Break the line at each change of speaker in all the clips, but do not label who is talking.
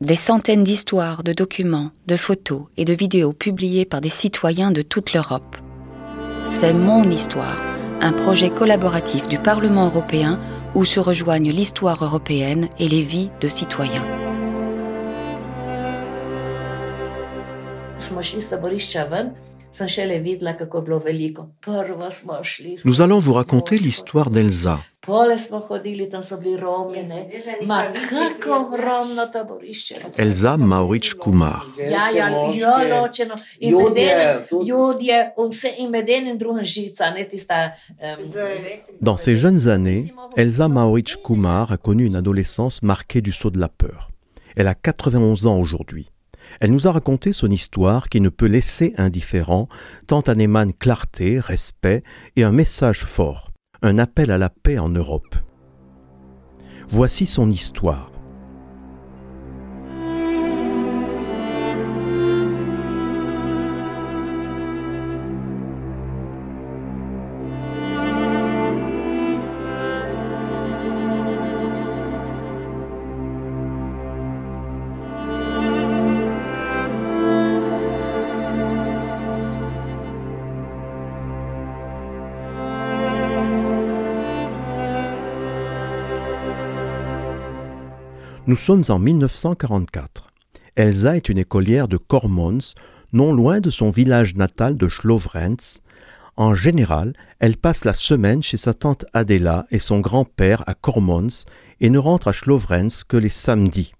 Des centaines d'histoires, de documents, de photos et de vidéos publiées par des citoyens de toute l'Europe. C'est Mon Histoire, un projet collaboratif du Parlement européen où se rejoignent l'histoire européenne et les vies de citoyens.
Nous allons vous raconter l'histoire d'Elsa. Elsa Mauric Kumar. Dans ses jeunes années, Elsa Mauric Kumar a connu une adolescence marquée du saut de la peur. Elle a 91 ans aujourd'hui. Elle nous a raconté son histoire qui ne peut laisser indifférent, tant en émane clarté, respect et un message fort, un appel à la paix en Europe. Voici son histoire. Nous sommes en 1944. Elsa est une écolière de Kormons, non loin de son village natal de Schlovrenz. En général, elle passe la semaine chez sa tante Adela et son grand-père à Kormons et ne rentre à Schlovrenz que les samedis.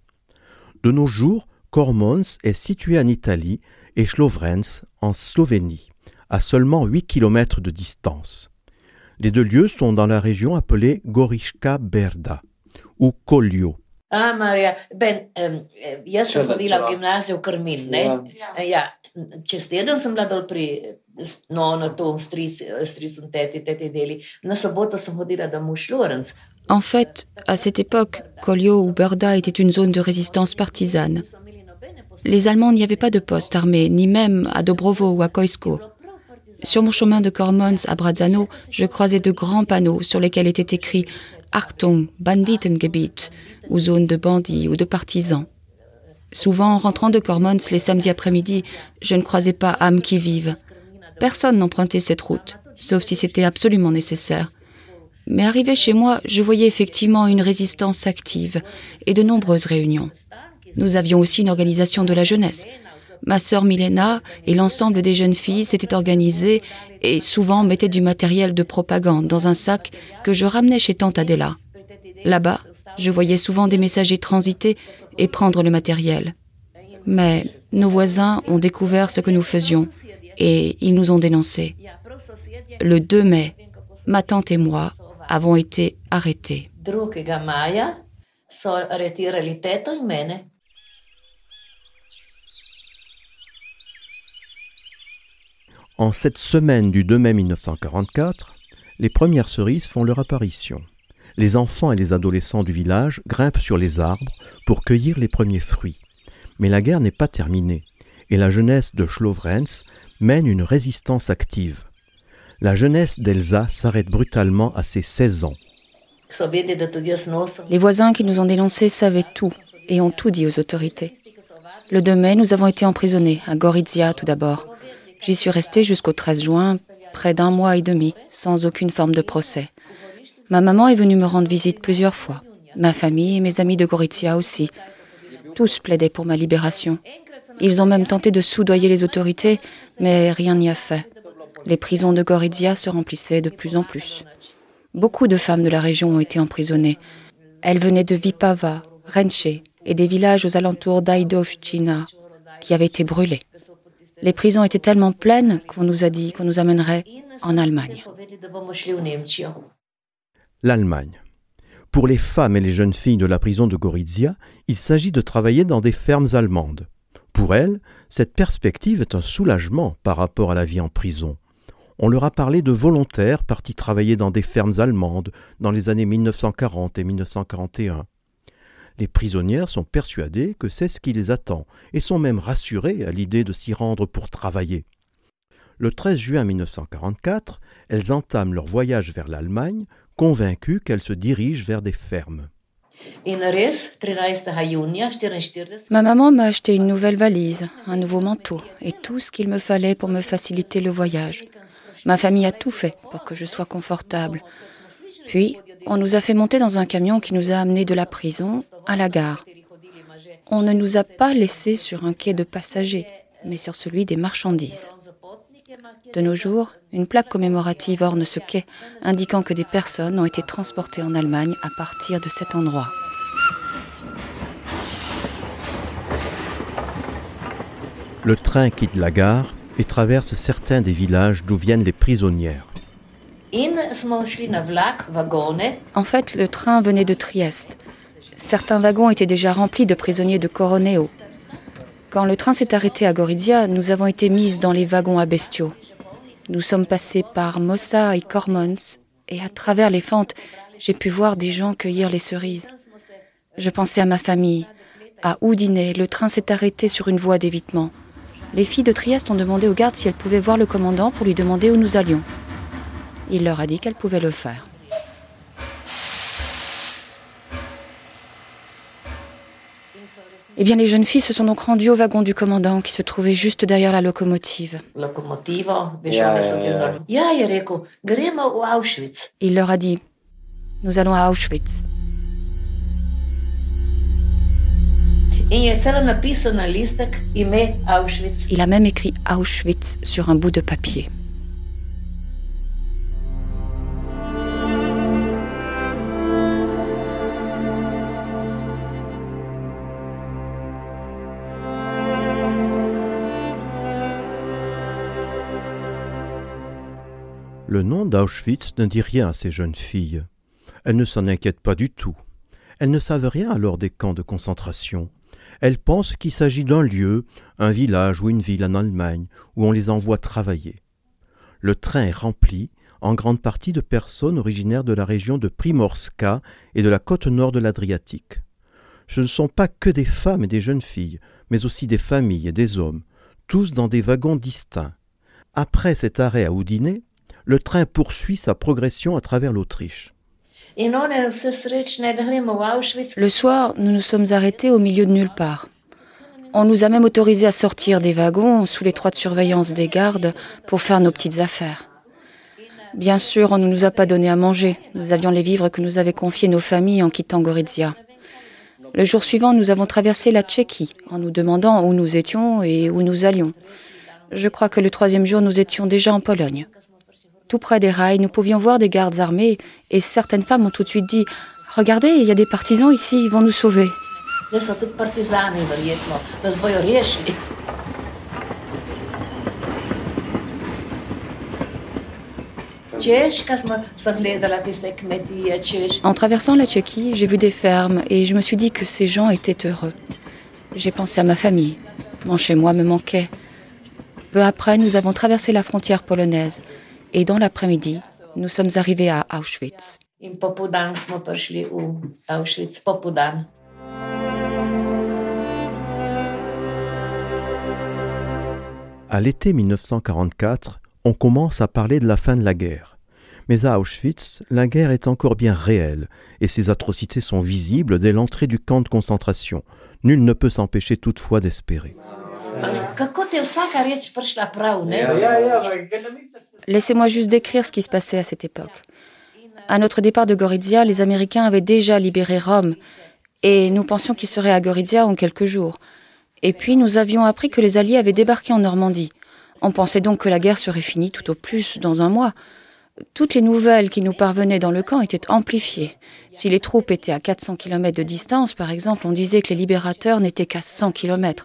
De nos jours, Kormons est situé en Italie et Schlovrenz en Slovénie, à seulement 8 km de distance. Les deux lieux sont dans la région appelée Goriška Berda ou Kolio.
Ah, Maria, ben, um, jaz sem hodila v gimnazijo v Krmin, ne? Ja. ja. Čez teden sem bila dol pri no, na tom stricom teti, teti deli. Na soboto sem hodila da mu Šlorenc.
En fait, à cette époque, Kolio ou Berda était une zone de résistance partisane. Les Allemands n'y avaient pas de poste armé, ni même à Dobrovo ou à Koisko. Sur mon chemin de Kormons à Brazzano, je croisais de grands panneaux sur lesquels était écrit Achtung, Banditengebiet, ou zone de bandits ou de partisans. Souvent, en rentrant de Cormons les samedis après-midi, je ne croisais pas âme qui vive. Personne n'empruntait cette route, sauf si c'était absolument nécessaire. Mais arrivé chez moi, je voyais effectivement une résistance active et de nombreuses réunions. Nous avions aussi une organisation de la jeunesse. Ma sœur Milena et l'ensemble des jeunes filles s'étaient organisées et souvent mettaient du matériel de propagande dans un sac que je ramenais chez tante Adela. Là-bas, je voyais souvent des messagers transiter et prendre le matériel. Mais nos voisins ont découvert ce que nous faisions et ils nous ont dénoncés. Le 2 mai, ma tante et moi avons été arrêtés.
En cette semaine du 2 mai 1944, les premières cerises font leur apparition les enfants et les adolescents du village grimpent sur les arbres pour cueillir les premiers fruits. Mais la guerre n'est pas terminée, et la jeunesse de Schlovrenz mène une résistance active. La jeunesse d'Elsa s'arrête brutalement à ses 16 ans.
Les voisins qui nous ont dénoncés savaient tout et ont tout dit aux autorités. Le 2 mai, nous avons été emprisonnés, à Gorizia tout d'abord. J'y suis resté jusqu'au 13 juin, près d'un mois et demi, sans aucune forme de procès. Ma maman est venue me rendre visite plusieurs fois. Ma famille et mes amis de Gorizia aussi. Tous plaidaient pour ma libération. Ils ont même tenté de soudoyer les autorités, mais rien n'y a fait. Les prisons de Gorizia se remplissaient de plus en plus. Beaucoup de femmes de la région ont été emprisonnées. Elles venaient de Vipava, Renche et des villages aux alentours d'Aidovchina qui avaient été brûlés. Les prisons étaient tellement pleines qu'on nous a dit qu'on nous amènerait en Allemagne
l'Allemagne. Pour les femmes et les jeunes filles de la prison de Gorizia, il s'agit de travailler dans des fermes allemandes. Pour elles, cette perspective est un soulagement par rapport à la vie en prison. On leur a parlé de volontaires partis travailler dans des fermes allemandes dans les années 1940 et 1941. Les prisonnières sont persuadées que c'est ce qui les attend et sont même rassurées à l'idée de s'y rendre pour travailler. Le 13 juin 1944, elles entament leur voyage vers l'Allemagne convaincue qu'elle se dirige vers des fermes.
Ma maman m'a acheté une nouvelle valise, un nouveau manteau et tout ce qu'il me fallait pour me faciliter le voyage. Ma famille a tout fait pour que je sois confortable. Puis, on nous a fait monter dans un camion qui nous a amenés de la prison à la gare. On ne nous a pas laissés sur un quai de passagers, mais sur celui des marchandises. De nos jours, une plaque commémorative orne ce quai, indiquant que des personnes ont été transportées en Allemagne à partir de cet endroit.
Le train quitte la gare et traverse certains des villages d'où viennent les prisonnières.
En fait, le train venait de Trieste. Certains wagons étaient déjà remplis de prisonniers de Coroneo. Quand le train s'est arrêté à Gorizia, nous avons été mises dans les wagons à bestiaux. Nous sommes passés par Mossa et Cormons, et à travers les fentes, j'ai pu voir des gens cueillir les cerises. Je pensais à ma famille. À Oudinet, le train s'est arrêté sur une voie d'évitement. Les filles de Trieste ont demandé aux gardes si elles pouvaient voir le commandant pour lui demander où nous allions. Il leur a dit qu'elles pouvaient le faire. Eh bien, les jeunes filles se sont donc rendues au wagon du commandant qui se trouvait juste derrière la locomotive. Il leur a dit Nous allons à Auschwitz. Il a même écrit Auschwitz sur un bout de papier.
Le nom d'Auschwitz ne dit rien à ces jeunes filles. Elles ne s'en inquiètent pas du tout. Elles ne savent rien alors des camps de concentration. Elles pensent qu'il s'agit d'un lieu, un village ou une ville en Allemagne, où on les envoie travailler. Le train est rempli, en grande partie de personnes originaires de la région de Primorska et de la côte nord de l'Adriatique. Ce ne sont pas que des femmes et des jeunes filles, mais aussi des familles et des hommes, tous dans des wagons distincts. Après cet arrêt à Oudiné, le train poursuit sa progression à travers l'Autriche.
Le soir, nous nous sommes arrêtés au milieu de nulle part. On nous a même autorisé à sortir des wagons sous l'étroite surveillance des gardes pour faire nos petites affaires. Bien sûr, on ne nous a pas donné à manger. Nous avions les vivres que nous avaient confiés nos familles en quittant Gorizia. Le jour suivant, nous avons traversé la Tchéquie en nous demandant où nous étions et où nous allions. Je crois que le troisième jour, nous étions déjà en Pologne. Tout près des rails, nous pouvions voir des gardes armés et certaines femmes ont tout de suite dit Regardez, il y a des partisans ici, ils vont nous sauver. En traversant la Tchéquie, j'ai vu des fermes et je me suis dit que ces gens étaient heureux. J'ai pensé à ma famille. Mon chez-moi me manquait. Peu après, nous avons traversé la frontière polonaise et dans l'après-midi, nous sommes arrivés à Auschwitz.
À l'été 1944, on commence à parler de la fin de la guerre. Mais à Auschwitz, la guerre est encore bien réelle et ses atrocités sont visibles dès l'entrée du camp de concentration. Nul ne peut s'empêcher toutefois d'espérer.
Laissez-moi juste décrire ce qui se passait à cette époque. À notre départ de Gorizia, les Américains avaient déjà libéré Rome et nous pensions qu'ils seraient à Gorizia en quelques jours. Et puis nous avions appris que les Alliés avaient débarqué en Normandie. On pensait donc que la guerre serait finie tout au plus dans un mois. Toutes les nouvelles qui nous parvenaient dans le camp étaient amplifiées. Si les troupes étaient à 400 km de distance, par exemple, on disait que les libérateurs n'étaient qu'à 100 km.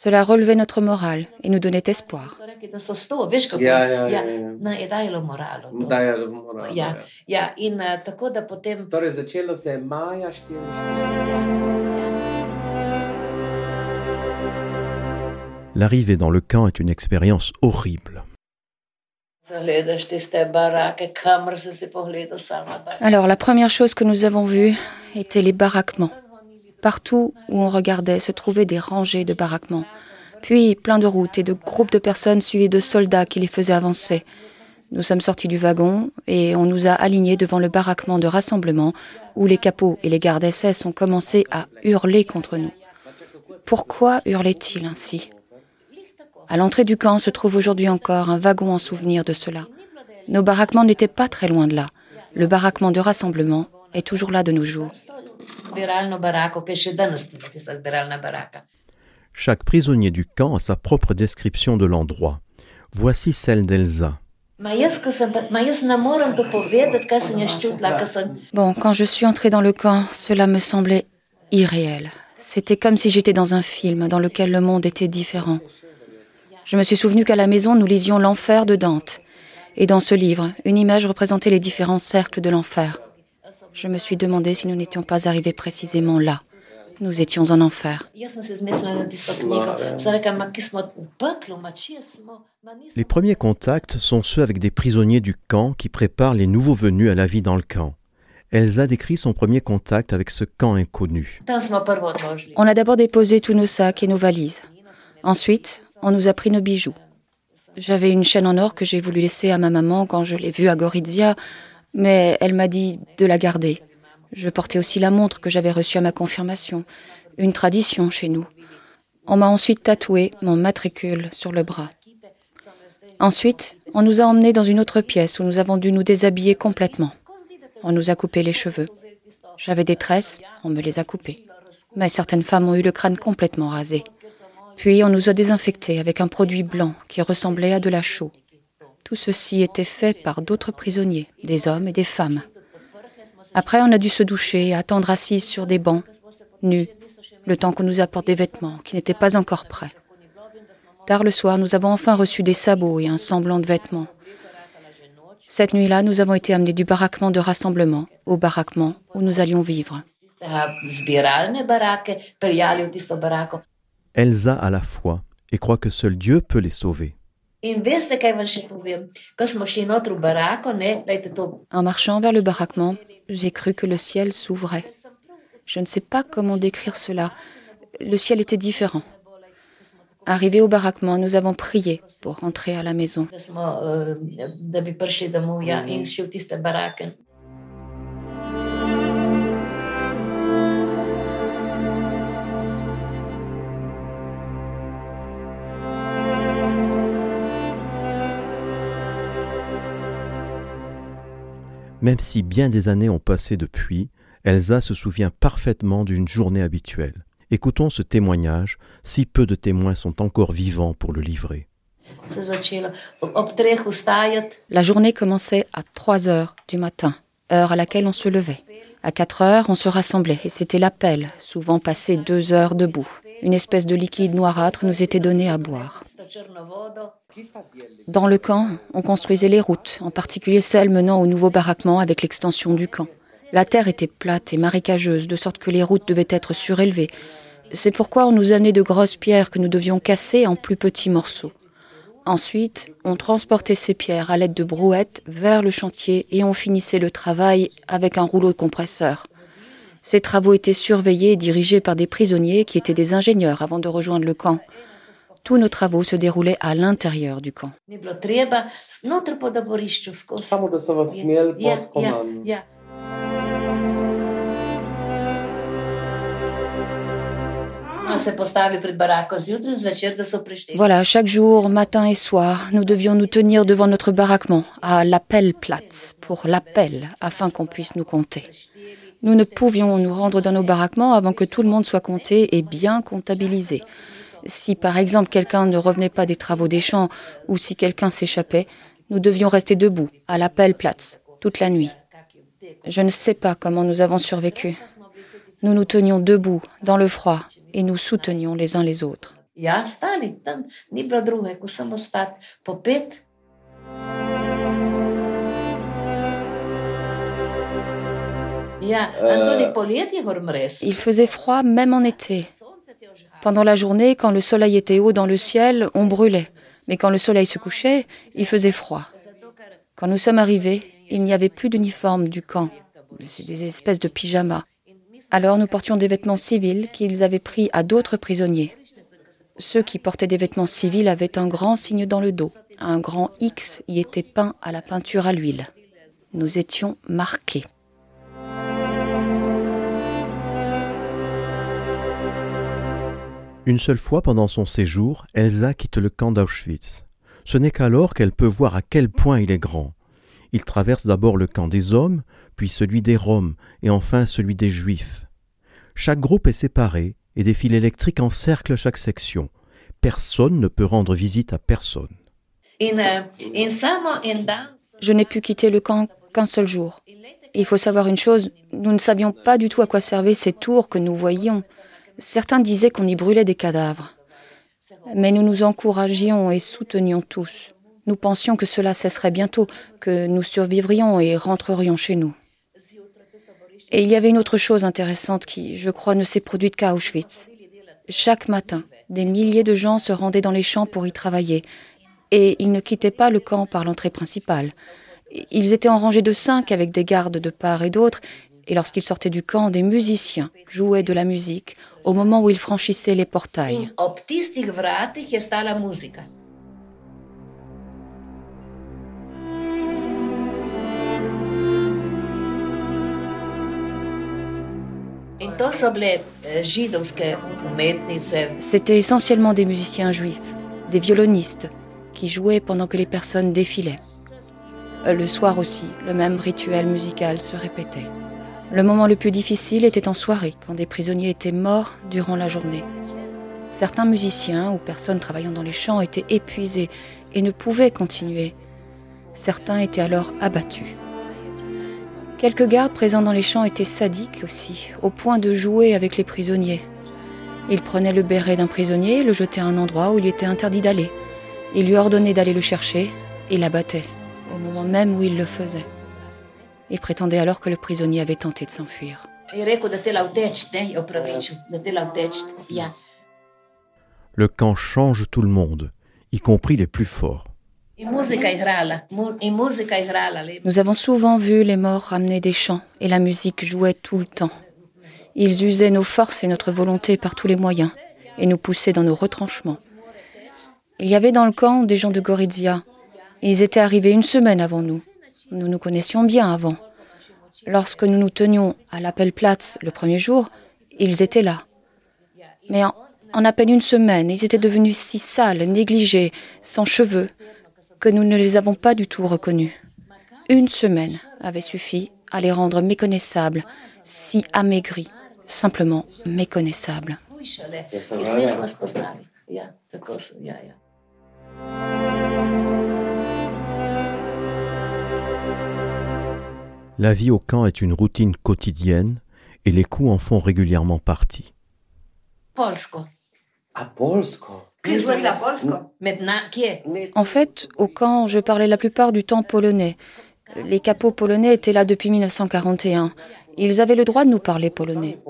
Cela relevait notre morale et nous donnait espoir.
L'arrivée dans le camp est une expérience horrible.
Alors la première chose que nous avons vue était les baraquements. Partout où on regardait se trouvaient des rangées de baraquements, puis plein de routes et de groupes de personnes suivies de soldats qui les faisaient avancer. Nous sommes sortis du wagon et on nous a alignés devant le baraquement de rassemblement où les capots et les gardes SS ont commencé à hurler contre nous. Pourquoi hurlaient-ils ainsi? À l'entrée du camp se trouve aujourd'hui encore un wagon en souvenir de cela. Nos baraquements n'étaient pas très loin de là. Le baraquement de rassemblement est toujours là de nos jours.
Chaque prisonnier du camp a sa propre description de l'endroit. Voici celle d'Elsa.
Bon, quand je suis entrée dans le camp, cela me semblait irréel. C'était comme si j'étais dans un film dans lequel le monde était différent. Je me suis souvenu qu'à la maison, nous lisions L'Enfer de Dante. Et dans ce livre, une image représentait les différents cercles de l'enfer. Je me suis demandé si nous n'étions pas arrivés précisément là. Nous étions en enfer.
Les premiers contacts sont ceux avec des prisonniers du camp qui préparent les nouveaux venus à la vie dans le camp. Elsa décrit son premier contact avec ce camp inconnu.
On a d'abord déposé tous nos sacs et nos valises. Ensuite, on nous a pris nos bijoux. J'avais une chaîne en or que j'ai voulu laisser à ma maman quand je l'ai vue à Gorizia, mais elle m'a dit de la garder. Je portais aussi la montre que j'avais reçue à ma confirmation, une tradition chez nous. On m'a ensuite tatoué mon matricule sur le bras. Ensuite, on nous a emmenés dans une autre pièce où nous avons dû nous déshabiller complètement. On nous a coupé les cheveux. J'avais des tresses, on me les a coupées. Mais certaines femmes ont eu le crâne complètement rasé. Puis on nous a désinfectés avec un produit blanc qui ressemblait à de la chaux. Tout ceci était fait par d'autres prisonniers, des hommes et des femmes. Après, on a dû se doucher et attendre assis sur des bancs, nus, le temps qu'on nous apporte des vêtements qui n'étaient pas encore prêts. Tard le soir, nous avons enfin reçu des sabots et un semblant de vêtements. Cette nuit-là, nous avons été amenés du baraquement de rassemblement au baraquement où nous allions vivre.
Elsa a la foi et croit que seul Dieu peut les sauver.
En marchant vers le baraquement, j'ai cru que le ciel s'ouvrait. Je ne sais pas comment décrire cela. Le ciel était différent. Arrivé au baraquement, nous avons prié pour rentrer à la maison.
Même si bien des années ont passé depuis, Elsa se souvient parfaitement d'une journée habituelle. Écoutons ce témoignage, si peu de témoins sont encore vivants pour le livrer.
La journée commençait à 3 heures du matin, heure à laquelle on se levait. À 4 heures, on se rassemblait et c'était l'appel, souvent passé deux heures debout. Une espèce de liquide noirâtre nous était donné à boire. Dans le camp, on construisait les routes, en particulier celles menant au nouveau baraquement avec l'extension du camp. La terre était plate et marécageuse, de sorte que les routes devaient être surélevées. C'est pourquoi on nous amenait de grosses pierres que nous devions casser en plus petits morceaux. Ensuite, on transportait ces pierres à l'aide de brouettes vers le chantier et on finissait le travail avec un rouleau de compresseur. Ces travaux étaient surveillés et dirigés par des prisonniers qui étaient des ingénieurs avant de rejoindre le camp. Tous nos travaux se déroulaient à l'intérieur du camp. Voilà, chaque jour, matin et soir, nous devions nous tenir devant notre baraquement, à l'appel-platz, pour l'appel, afin qu'on puisse nous compter. Nous ne pouvions nous rendre dans nos baraquements avant que tout le monde soit compté et bien comptabilisé. Si par exemple quelqu'un ne revenait pas des travaux des champs ou si quelqu'un s'échappait, nous devions rester debout, à l'appel-platz, toute la nuit. Je ne sais pas comment nous avons survécu. Nous nous tenions debout, dans le froid, et nous soutenions les uns les autres. Il faisait froid même en été. Pendant la journée, quand le soleil était haut dans le ciel, on brûlait. Mais quand le soleil se couchait, il faisait froid. Quand nous sommes arrivés, il n'y avait plus d'uniforme du camp, des espèces de pyjamas. Alors nous portions des vêtements civils qu'ils avaient pris à d'autres prisonniers. Ceux qui portaient des vêtements civils avaient un grand signe dans le dos. Un grand X y était peint à la peinture à l'huile. Nous étions marqués.
Une seule fois pendant son séjour, Elsa quitte le camp d'Auschwitz. Ce n'est qu'alors qu'elle peut voir à quel point il est grand. Il traverse d'abord le camp des hommes, puis celui des Roms, et enfin celui des Juifs. Chaque groupe est séparé, et des fils électriques encerclent chaque section. Personne ne peut rendre visite à personne.
Je n'ai pu quitter le camp qu'un seul jour. Il faut savoir une chose, nous ne savions pas du tout à quoi servaient ces tours que nous voyions. Certains disaient qu'on y brûlait des cadavres. Mais nous nous encouragions et soutenions tous. Nous pensions que cela cesserait bientôt, que nous survivrions et rentrerions chez nous. Et il y avait une autre chose intéressante qui, je crois, ne s'est produite qu'à Auschwitz. Chaque matin, des milliers de gens se rendaient dans les champs pour y travailler, et ils ne quittaient pas le camp par l'entrée principale. Ils étaient en rangée de cinq avec des gardes de part et d'autre, et lorsqu'ils sortaient du camp, des musiciens jouaient de la musique au moment où ils franchissaient les portails. C'était essentiellement des musiciens juifs, des violonistes, qui jouaient pendant que les personnes défilaient. Le soir aussi, le même rituel musical se répétait. Le moment le plus difficile était en soirée, quand des prisonniers étaient morts durant la journée. Certains musiciens ou personnes travaillant dans les champs étaient épuisés et ne pouvaient continuer. Certains étaient alors abattus. Quelques gardes présents dans les champs étaient sadiques aussi, au point de jouer avec les prisonniers. Ils prenaient le béret d'un prisonnier et le jetaient à un endroit où il était interdit d'aller. Ils lui ordonnaient d'aller le chercher et l'abattaient, au moment même où il le faisait. Il prétendait alors que le prisonnier avait tenté de s'enfuir.
Le camp change tout le monde, y compris les plus forts.
Nous avons souvent vu les morts ramener des chants et la musique jouait tout le temps. Ils usaient nos forces et notre volonté par tous les moyens et nous poussaient dans nos retranchements. Il y avait dans le camp des gens de Gorizia. Ils étaient arrivés une semaine avant nous. Nous nous connaissions bien avant. Lorsque nous nous tenions à l'appel Platz le premier jour, ils étaient là. Mais en, en, à peine une semaine, ils étaient devenus si sales, négligés, sans cheveux, que nous ne les avons pas du tout reconnus. Une semaine avait suffi à les rendre méconnaissables, si amaigris, simplement méconnaissables.
La vie au camp est une routine quotidienne et les coups en font régulièrement partie.
En fait, au camp, je parlais la plupart du temps polonais. Les capots polonais étaient là depuis 1941. Ils avaient le droit de nous parler polonais.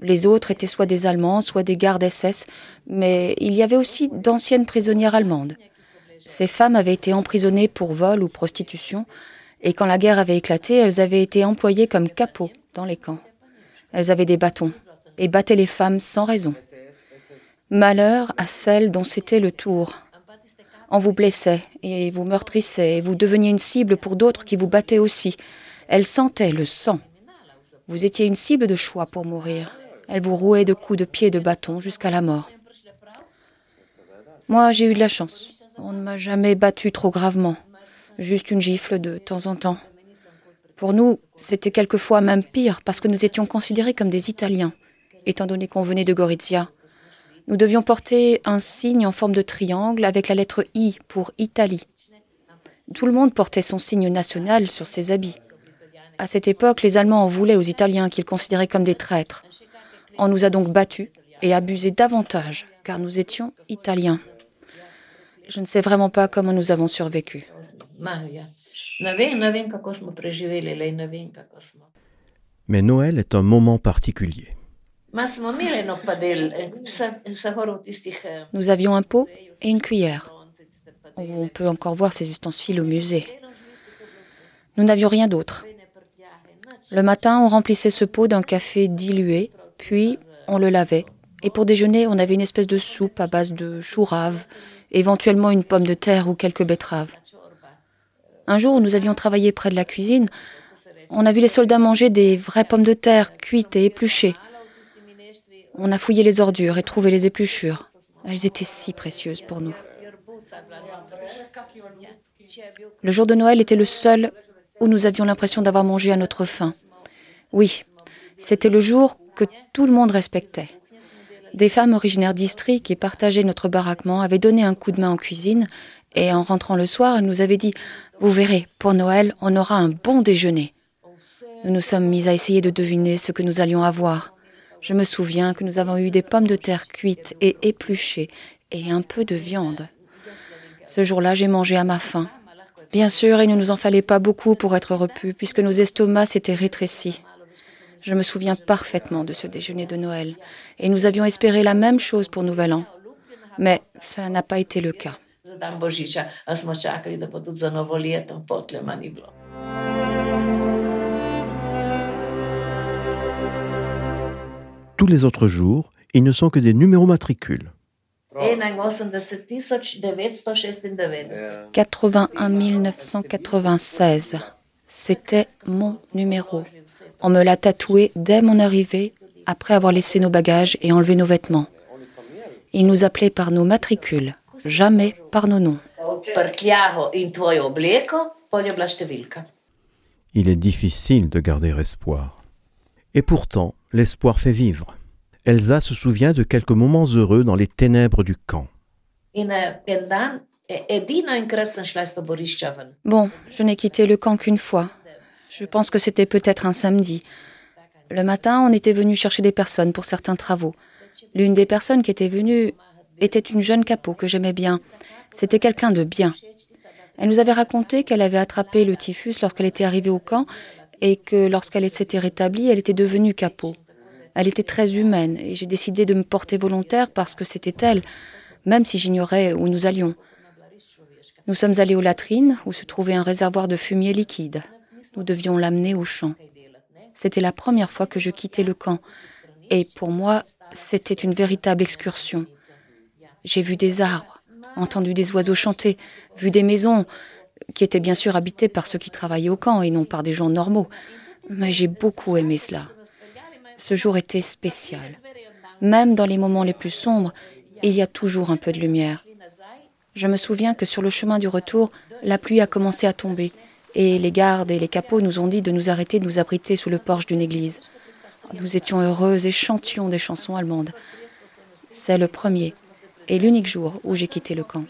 Les autres étaient soit des Allemands, soit des gardes SS, mais il y avait aussi d'anciennes prisonnières allemandes. Ces femmes avaient été emprisonnées pour vol ou prostitution, et quand la guerre avait éclaté, elles avaient été employées comme capots dans les camps. Elles avaient des bâtons et battaient les femmes sans raison. Malheur à celles dont c'était le tour. On vous blessait et vous meurtrissait et vous deveniez une cible pour d'autres qui vous battaient aussi. Elles sentaient le sang. Vous étiez une cible de choix pour mourir. Elles vous rouaient de coups de pied et de bâton jusqu'à la mort. Moi, j'ai eu de la chance. On ne m'a jamais battu trop gravement, juste une gifle de temps en temps. Pour nous, c'était quelquefois même pire parce que nous étions considérés comme des Italiens, étant donné qu'on venait de Gorizia. Nous devions porter un signe en forme de triangle avec la lettre I pour Italie. Tout le monde portait son signe national sur ses habits. À cette époque, les Allemands en voulaient aux Italiens qu'ils considéraient comme des traîtres. On nous a donc battus et abusés davantage, car nous étions Italiens. Je ne sais vraiment pas comment nous avons survécu.
Mais Noël est un moment particulier.
Nous avions un pot et une cuillère. On peut encore voir ces ustensiles au musée. Nous n'avions rien d'autre. Le matin, on remplissait ce pot d'un café dilué, puis on le lavait. Et pour déjeuner, on avait une espèce de soupe à base de chou rave, éventuellement une pomme de terre ou quelques betteraves. Un jour nous avions travaillé près de la cuisine, on a vu les soldats manger des vraies pommes de terre cuites et épluchées. On a fouillé les ordures et trouvé les épluchures. Elles étaient si précieuses pour nous. Le jour de Noël était le seul où nous avions l'impression d'avoir mangé à notre faim. Oui, c'était le jour que tout le monde respectait. Des femmes originaires d'Istrie qui partageaient notre baraquement avaient donné un coup de main en cuisine et en rentrant le soir, elles nous avaient dit Vous verrez, pour Noël, on aura un bon déjeuner. Nous nous sommes mis à essayer de deviner ce que nous allions avoir. Je me souviens que nous avons eu des pommes de terre cuites et épluchées et un peu de viande. Ce jour-là, j'ai mangé à ma faim. Bien sûr, il ne nous en fallait pas beaucoup pour être repus, puisque nos estomacs s'étaient rétrécis. Je me souviens parfaitement de ce déjeuner de Noël, et nous avions espéré la même chose pour Nouvel An. Mais ça n'a pas été le cas.
Tous les autres jours, ils ne sont que des numéros matricules.
81 996. C'était mon numéro. On me l'a tatoué dès mon arrivée, après avoir laissé nos bagages et enlevé nos vêtements. Il nous appelait par nos matricules, jamais par nos noms.
Il est difficile de garder espoir. Et pourtant, l'espoir fait vivre. Elsa se souvient de quelques moments heureux dans les ténèbres du camp.
Bon, je n'ai quitté le camp qu'une fois. Je pense que c'était peut-être un samedi. Le matin, on était venu chercher des personnes pour certains travaux. L'une des personnes qui était venue était une jeune capot que j'aimais bien. C'était quelqu'un de bien. Elle nous avait raconté qu'elle avait attrapé le typhus lorsqu'elle était arrivée au camp et que lorsqu'elle s'était rétablie, elle était devenue capot. Elle était très humaine et j'ai décidé de me porter volontaire parce que c'était elle, même si j'ignorais où nous allions. Nous sommes allés aux latrines où se trouvait un réservoir de fumier liquide. Nous devions l'amener au champ. C'était la première fois que je quittais le camp et pour moi, c'était une véritable excursion. J'ai vu des arbres, entendu des oiseaux chanter, vu des maisons qui étaient bien sûr habitées par ceux qui travaillaient au camp et non par des gens normaux. Mais j'ai beaucoup aimé cela. Ce jour était spécial. Même dans les moments les plus sombres, il y a toujours un peu de lumière. Je me souviens que sur le chemin du retour, la pluie a commencé à tomber et les gardes et les capots nous ont dit de nous arrêter de nous abriter sous le porche d'une église. Nous étions heureuses et chantions des chansons allemandes. C'est le premier et l'unique jour où j'ai quitté le camp.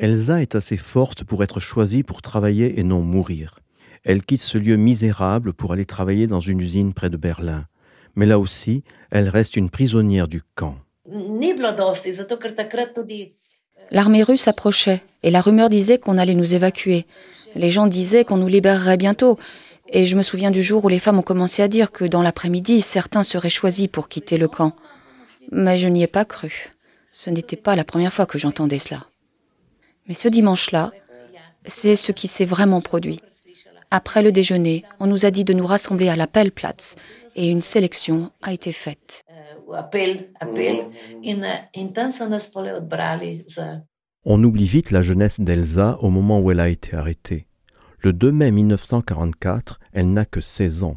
Elsa est assez forte pour être choisie pour travailler et non mourir. Elle quitte ce lieu misérable pour aller travailler dans une usine près de Berlin. Mais là aussi, elle reste une prisonnière du camp.
L'armée russe approchait et la rumeur disait qu'on allait nous évacuer. Les gens disaient qu'on nous libérerait bientôt. Et je me souviens du jour où les femmes ont commencé à dire que dans l'après-midi, certains seraient choisis pour quitter le camp. Mais je n'y ai pas cru. Ce n'était pas la première fois que j'entendais cela. Mais ce dimanche-là, c'est ce qui s'est vraiment produit. Après le déjeuner, on nous a dit de nous rassembler à l'Appelplatz et une sélection a été faite.
On oublie vite la jeunesse d'Elsa au moment où elle a été arrêtée. Le 2 mai 1944, elle n'a que 16 ans.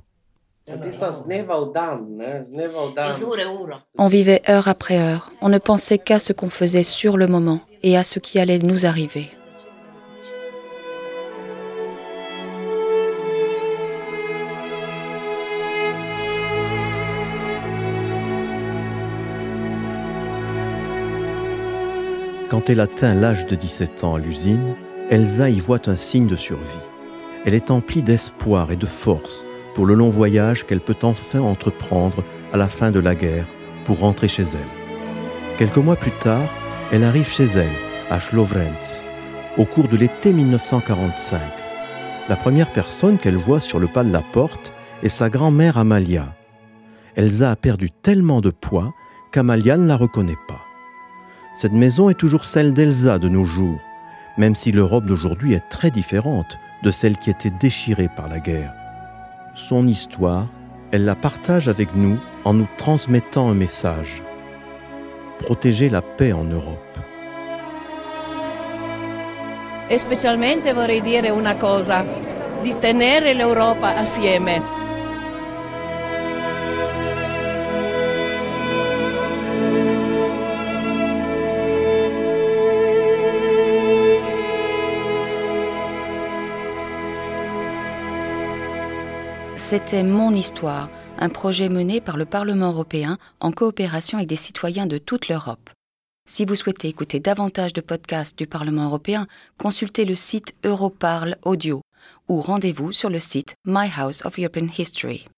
On vivait heure après heure. On ne pensait qu'à ce qu'on faisait sur le moment et à ce qui allait nous arriver.
Quand elle atteint l'âge de 17 ans à l'usine, Elsa y voit un signe de survie. Elle est emplie d'espoir et de force pour le long voyage qu'elle peut enfin entreprendre à la fin de la guerre pour rentrer chez elle. Quelques mois plus tard, elle arrive chez elle, à Schlovrenz, au cours de l'été 1945. La première personne qu'elle voit sur le pas de la porte est sa grand-mère Amalia. Elsa a perdu tellement de poids qu'Amalia ne la reconnaît pas. Cette maison est toujours celle d'Elsa de nos jours, même si l'Europe d'aujourd'hui est très différente de celle qui était déchirée par la guerre. Son histoire, elle la partage avec nous en nous transmettant un message. Protéger la paix en Europe.
E specialmente vorrei dire una cosa, di tenere l'Europa assieme.
C'était Mon Histoire, un projet mené par le Parlement européen en coopération avec des citoyens de toute l'Europe. Si vous souhaitez écouter davantage de podcasts du Parlement européen, consultez le site Europarle Audio ou rendez-vous sur le site My House of European History.